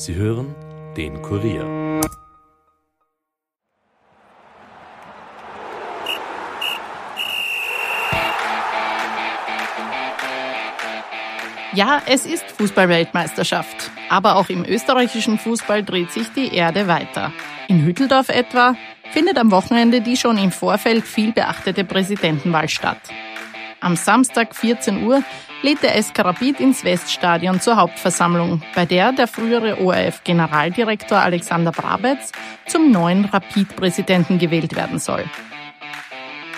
Sie hören den Kurier. Ja, es ist Fußballweltmeisterschaft. Aber auch im österreichischen Fußball dreht sich die Erde weiter. In Hütteldorf etwa findet am Wochenende die schon im Vorfeld viel beachtete Präsidentenwahl statt. Am Samstag 14 Uhr lädt der SK Rapid ins Weststadion zur Hauptversammlung, bei der der frühere ORF-Generaldirektor Alexander Brabetz zum neuen Rapid-Präsidenten gewählt werden soll.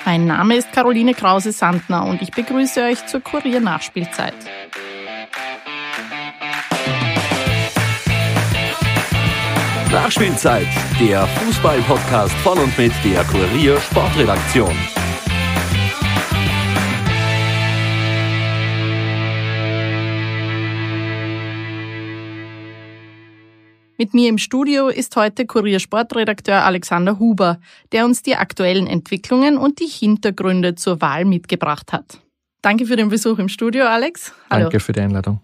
Mein Name ist Caroline Krause-Sandner und ich begrüße euch zur Kurier-Nachspielzeit. Nachspielzeit, der Fußball-Podcast von und mit der Kurier Sportredaktion. Mit mir im Studio ist heute Kurier Sportredakteur Alexander Huber, der uns die aktuellen Entwicklungen und die Hintergründe zur Wahl mitgebracht hat. Danke für den Besuch im Studio, Alex. Hallo. Danke für die Einladung.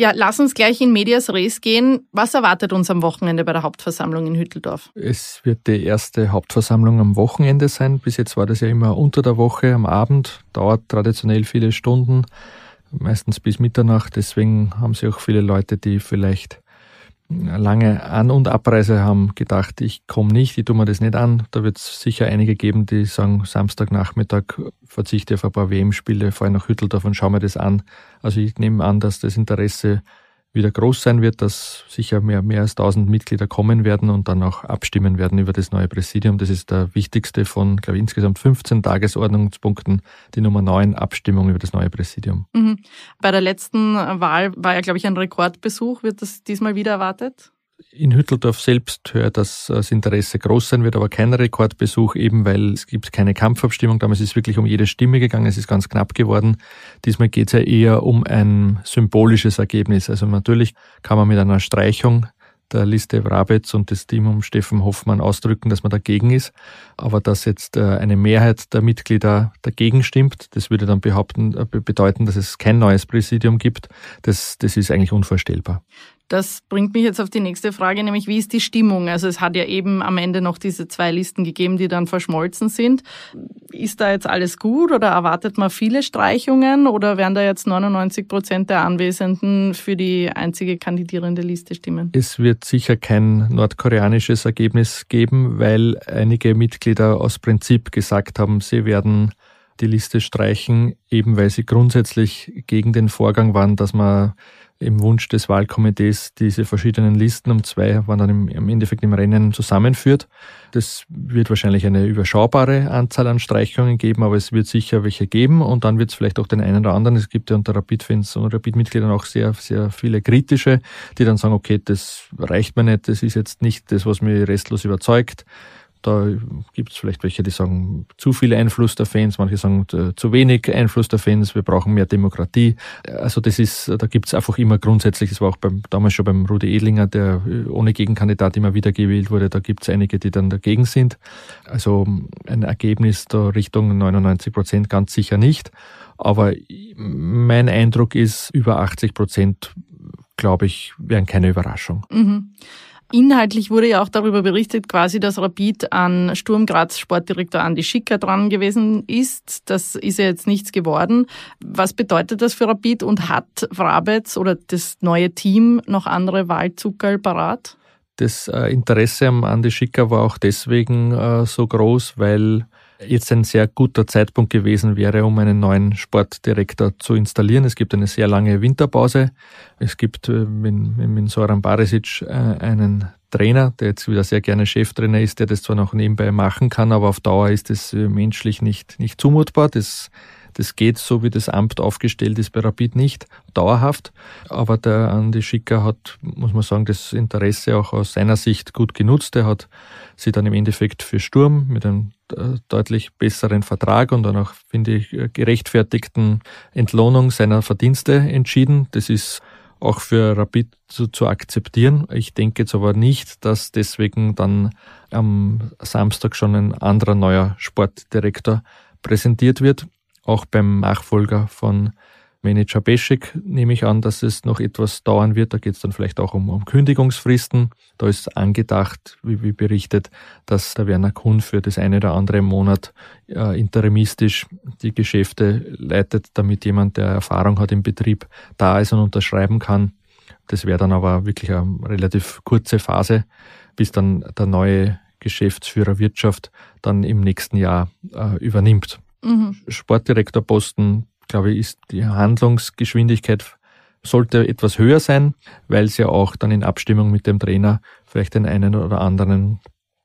Ja, lass uns gleich in Medias Res gehen. Was erwartet uns am Wochenende bei der Hauptversammlung in Hütteldorf? Es wird die erste Hauptversammlung am Wochenende sein. Bis jetzt war das ja immer unter der Woche am Abend, dauert traditionell viele Stunden, meistens bis Mitternacht. Deswegen haben sich auch viele Leute, die vielleicht lange An- und Abreise haben gedacht, ich komme nicht, ich tue mir das nicht an. Da wird es sicher einige geben, die sagen, Samstagnachmittag verzichte auf ein paar WM-Spiele, fahre nach Hütteldorf und schaue mir das an. Also ich nehme an, dass das Interesse wieder groß sein wird, dass sicher mehr, mehr als 1000 Mitglieder kommen werden und dann auch abstimmen werden über das neue Präsidium. Das ist der wichtigste von, glaube ich, insgesamt 15 Tagesordnungspunkten, die Nummer 9 Abstimmung über das neue Präsidium. Mhm. Bei der letzten Wahl war ja, glaube ich, ein Rekordbesuch. Wird das diesmal wieder erwartet? In Hütteldorf selbst hört, dass das Interesse groß sein wird, aber kein Rekordbesuch, eben weil es gibt keine Kampfabstimmung. Damals ist es wirklich um jede Stimme gegangen, es ist ganz knapp geworden. Diesmal geht es ja eher um ein symbolisches Ergebnis. Also natürlich kann man mit einer Streichung der Liste Wrabetz und das Team um Steffen Hoffmann ausdrücken, dass man dagegen ist. Aber dass jetzt äh, eine Mehrheit der Mitglieder dagegen stimmt, das würde dann behaupten, äh, bedeuten, dass es kein neues Präsidium gibt. Das, das ist eigentlich unvorstellbar. Das bringt mich jetzt auf die nächste Frage, nämlich wie ist die Stimmung? Also es hat ja eben am Ende noch diese zwei Listen gegeben, die dann verschmolzen sind. Ist da jetzt alles gut oder erwartet man viele Streichungen oder werden da jetzt 99 Prozent der Anwesenden für die einzige kandidierende Liste stimmen? Es wird sicher kein nordkoreanisches Ergebnis geben, weil einige Mitglieder aus Prinzip gesagt haben, sie werden die Liste streichen, eben weil sie grundsätzlich gegen den Vorgang waren, dass man im Wunsch des Wahlkomitees diese verschiedenen Listen um zwei waren dann im Endeffekt im Rennen zusammenführt. Das wird wahrscheinlich eine überschaubare Anzahl an Streichungen geben, aber es wird sicher welche geben und dann wird es vielleicht auch den einen oder anderen. Es gibt ja unter Rapid-Fans und Rapid-Mitgliedern auch sehr, sehr viele kritische, die dann sagen, okay, das reicht mir nicht, das ist jetzt nicht das, was mich restlos überzeugt. Da gibt es vielleicht welche, die sagen, zu viel Einfluss der Fans, manche sagen, äh, zu wenig Einfluss der Fans, wir brauchen mehr Demokratie. Also das ist, da gibt es einfach immer grundsätzlich, das war auch beim, damals schon beim Rudi Edlinger, der äh, ohne Gegenkandidat immer wieder gewählt wurde, da gibt es einige, die dann dagegen sind. Also ein Ergebnis da Richtung 99 Prozent ganz sicher nicht. Aber mein Eindruck ist, über 80 Prozent, glaube ich, wären keine Überraschung. Mhm. Inhaltlich wurde ja auch darüber berichtet, quasi, dass Rapid an Sturm Graz Sportdirektor Andi Schicker dran gewesen ist. Das ist ja jetzt nichts geworden. Was bedeutet das für Rapid und hat Vrabetz oder das neue Team noch andere Wahlzuckerl parat? Das äh, Interesse am Andi Schicker war auch deswegen äh, so groß, weil jetzt ein sehr guter Zeitpunkt gewesen wäre, um einen neuen Sportdirektor zu installieren. Es gibt eine sehr lange Winterpause. Es gibt äh, mit, mit Soran Barisic äh, einen Trainer, der jetzt wieder sehr gerne Cheftrainer ist, der das zwar noch nebenbei machen kann, aber auf Dauer ist es äh, menschlich nicht, nicht zumutbar. Das das geht so, wie das Amt aufgestellt ist bei Rapid nicht, dauerhaft. Aber der Andi Schicker hat, muss man sagen, das Interesse auch aus seiner Sicht gut genutzt. Er hat sie dann im Endeffekt für Sturm mit einem äh, deutlich besseren Vertrag und dann auch, finde ich, äh, gerechtfertigten Entlohnung seiner Verdienste entschieden. Das ist auch für Rapid zu, zu akzeptieren. Ich denke jetzt aber nicht, dass deswegen dann am Samstag schon ein anderer neuer Sportdirektor präsentiert wird auch beim Nachfolger von Manager Beschek nehme ich an, dass es noch etwas dauern wird. Da geht es dann vielleicht auch um, um Kündigungsfristen. Da ist angedacht, wie, wie berichtet, dass der Werner Kuhn für das eine oder andere Monat äh, interimistisch die Geschäfte leitet, damit jemand, der Erfahrung hat im Betrieb, da ist und unterschreiben kann. Das wäre dann aber wirklich eine relativ kurze Phase, bis dann der neue Geschäftsführer Wirtschaft dann im nächsten Jahr äh, übernimmt. Mhm. Sportdirektorposten, glaube ich, ist die Handlungsgeschwindigkeit sollte etwas höher sein, weil es ja auch dann in Abstimmung mit dem Trainer vielleicht den einen oder anderen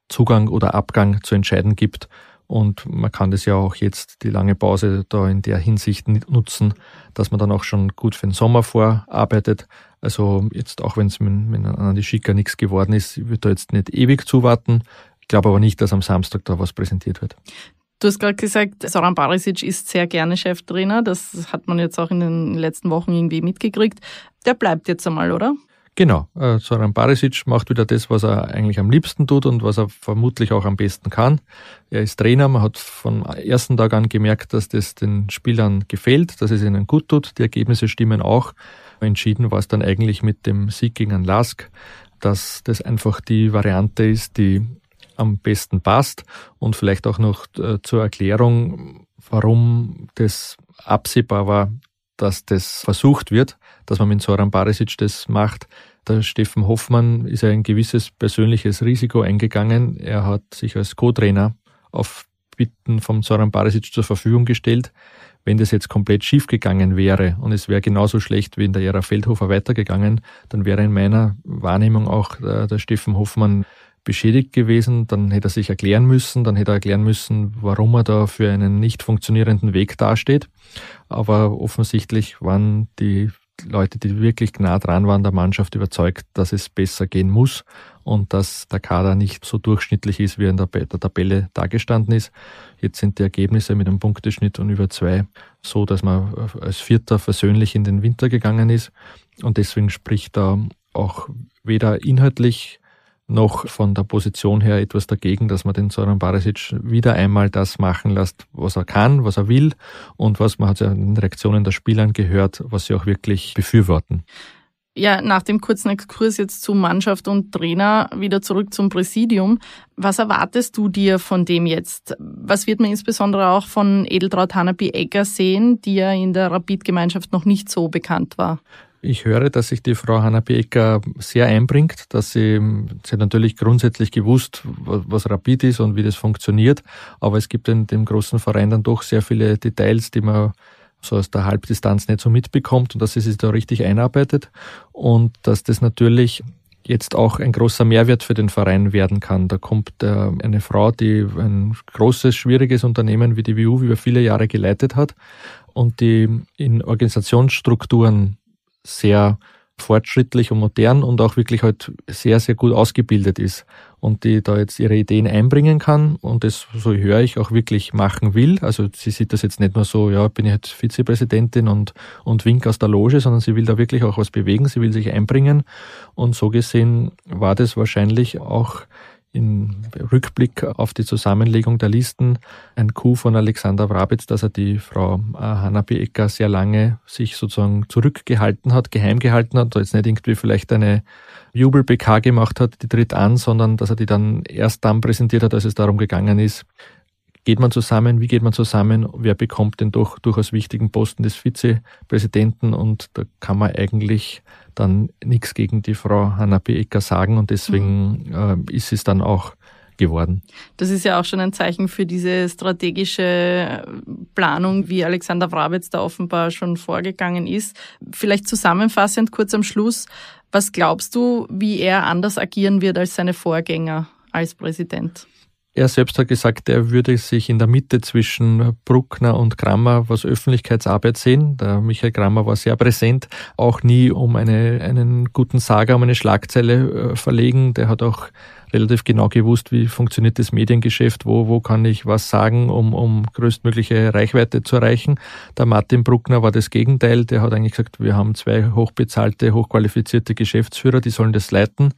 Zugang oder Abgang zu entscheiden gibt. Und man kann das ja auch jetzt die lange Pause da in der Hinsicht nutzen, dass man dann auch schon gut für den Sommer vorarbeitet. Also jetzt auch wenn es mit, an die Schicker nichts geworden ist, wird da jetzt nicht ewig zuwarten. Ich glaube aber nicht, dass am Samstag da was präsentiert wird. Du hast gerade gesagt, Soran Barisic ist sehr gerne Cheftrainer. Das hat man jetzt auch in den letzten Wochen irgendwie mitgekriegt. Der bleibt jetzt einmal, oder? Genau. Äh, Soran Barisic macht wieder das, was er eigentlich am liebsten tut und was er vermutlich auch am besten kann. Er ist Trainer. Man hat vom ersten Tag an gemerkt, dass das den Spielern gefällt, dass es ihnen gut tut. Die Ergebnisse stimmen auch. Entschieden war es dann eigentlich mit dem Sieg gegen Lask, dass das einfach die Variante ist, die am besten passt. Und vielleicht auch noch äh, zur Erklärung, warum das absehbar war, dass das versucht wird, dass man mit Soran Barisic das macht. Der Steffen Hoffmann ist ein gewisses persönliches Risiko eingegangen. Er hat sich als Co-Trainer auf Bitten von Soran Barisic zur Verfügung gestellt. Wenn das jetzt komplett schief gegangen wäre und es wäre genauso schlecht wie in der Ära Feldhofer weitergegangen, dann wäre in meiner Wahrnehmung auch der, der Steffen Hoffmann beschädigt gewesen, dann hätte er sich erklären müssen, dann hätte er erklären müssen, warum er da für einen nicht funktionierenden Weg dasteht. Aber offensichtlich waren die Leute, die wirklich nah dran waren, der Mannschaft überzeugt, dass es besser gehen muss und dass der Kader nicht so durchschnittlich ist, wie er in der, Tabelle dargestanden ist. Jetzt sind die Ergebnisse mit einem Punkteschnitt und über zwei so, dass man als Vierter versöhnlich in den Winter gegangen ist und deswegen spricht da auch weder inhaltlich noch von der Position her etwas dagegen, dass man den Zoran Barisic wieder einmal das machen lässt, was er kann, was er will und was man hat ja in den Reaktionen der Spielern gehört, was sie auch wirklich befürworten. Ja, nach dem kurzen Exkurs jetzt zu Mannschaft und Trainer wieder zurück zum Präsidium. Was erwartest du dir von dem jetzt? Was wird man insbesondere auch von Edeltraut Hanapi Egger sehen, die ja in der Rapid-Gemeinschaft noch nicht so bekannt war? Ich höre, dass sich die Frau Hanna Becker sehr einbringt, dass sie, sie hat natürlich grundsätzlich gewusst, was Rapid ist und wie das funktioniert, aber es gibt in dem großen Verein dann doch sehr viele Details, die man so aus der Halbdistanz nicht so mitbekommt und dass sie sich da richtig einarbeitet und dass das natürlich jetzt auch ein großer Mehrwert für den Verein werden kann. Da kommt äh, eine Frau, die ein großes, schwieriges Unternehmen wie die WU über viele Jahre geleitet hat und die in Organisationsstrukturen sehr fortschrittlich und modern und auch wirklich halt sehr, sehr gut ausgebildet ist und die da jetzt ihre Ideen einbringen kann und das, so höre ich, auch wirklich machen will. Also sie sieht das jetzt nicht nur so, ja, bin ich jetzt Vizepräsidentin und, und wink aus der Loge, sondern sie will da wirklich auch was bewegen, sie will sich einbringen und so gesehen war das wahrscheinlich auch in Rückblick auf die Zusammenlegung der Listen ein Coup von Alexander Wrabitz, dass er die Frau äh, Hanna Biecker sehr lange sich sozusagen zurückgehalten hat, geheim gehalten hat, jetzt nicht irgendwie vielleicht eine Jubel-BK gemacht hat, die tritt an, sondern dass er die dann erst dann präsentiert hat, als es darum gegangen ist, geht man zusammen, wie geht man zusammen, wer bekommt den doch durchaus wichtigen Posten des Vizepräsidenten und da kann man eigentlich dann nichts gegen die Frau Hanna Beecker sagen und deswegen mhm. äh, ist es dann auch geworden. Das ist ja auch schon ein Zeichen für diese strategische Planung, wie Alexander Wrabetz da offenbar schon vorgegangen ist. Vielleicht zusammenfassend kurz am Schluss, was glaubst du, wie er anders agieren wird als seine Vorgänger als Präsident? Er selbst hat gesagt, er würde sich in der Mitte zwischen Bruckner und Grammer was Öffentlichkeitsarbeit sehen. Der Michael Grammer war sehr präsent, auch nie um eine, einen guten Saga, um eine Schlagzeile äh, verlegen. Der hat auch relativ genau gewusst, wie funktioniert das Mediengeschäft, wo, wo kann ich was sagen, um, um größtmögliche Reichweite zu erreichen. Der Martin Bruckner war das Gegenteil. Der hat eigentlich gesagt, wir haben zwei hochbezahlte, hochqualifizierte Geschäftsführer, die sollen das leiten.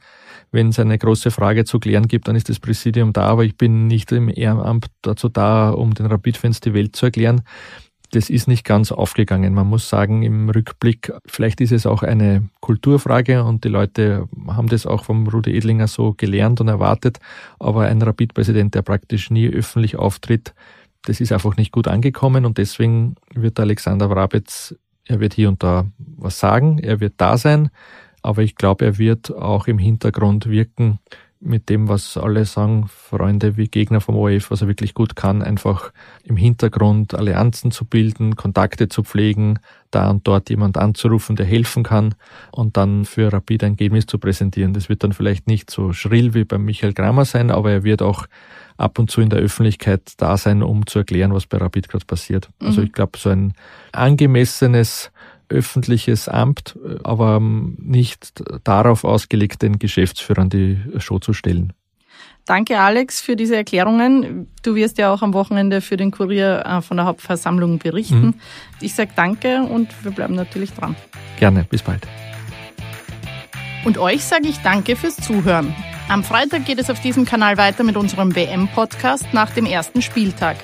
Wenn es eine große Frage zu klären gibt, dann ist das Präsidium da, aber ich bin nicht im Ehrenamt dazu da, um den Rapid-Fans die Welt zu erklären. Das ist nicht ganz aufgegangen. Man muss sagen, im Rückblick, vielleicht ist es auch eine Kulturfrage und die Leute haben das auch vom Rudi Edlinger so gelernt und erwartet. Aber ein Rapid-Präsident, der praktisch nie öffentlich auftritt, das ist einfach nicht gut angekommen und deswegen wird Alexander Wrabetz, er wird hier und da was sagen, er wird da sein, aber ich glaube, er wird auch im Hintergrund wirken mit dem, was alle sagen, Freunde wie Gegner vom ORF, was er wirklich gut kann, einfach im Hintergrund Allianzen zu bilden, Kontakte zu pflegen, da und dort jemand anzurufen, der helfen kann und dann für Rapid ein Ergebnis zu präsentieren. Das wird dann vielleicht nicht so schrill wie beim Michael Kramer sein, aber er wird auch ab und zu in der Öffentlichkeit da sein, um zu erklären, was bei Rapid gerade passiert. Also mhm. Also ich glaube, so ein angemessenes öffentliches Amt, aber nicht darauf ausgelegt, den Geschäftsführern die Show zu stellen. Danke, Alex, für diese Erklärungen. Du wirst ja auch am Wochenende für den Kurier äh, von der Hauptversammlung berichten. Mhm. Ich sage danke und wir bleiben natürlich dran. Gerne, bis bald. Und euch sage ich danke fürs Zuhören. Am Freitag geht es auf diesem Kanal weiter mit unserem WM-Podcast nach dem ersten Spieltag.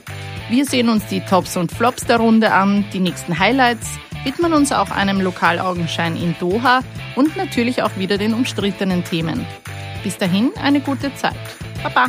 Wir sehen uns die Tops und Flops der Runde an, die nächsten Highlights, widmen uns auch einem Lokalaugenschein in Doha und natürlich auch wieder den umstrittenen Themen. Bis dahin eine gute Zeit. Baba!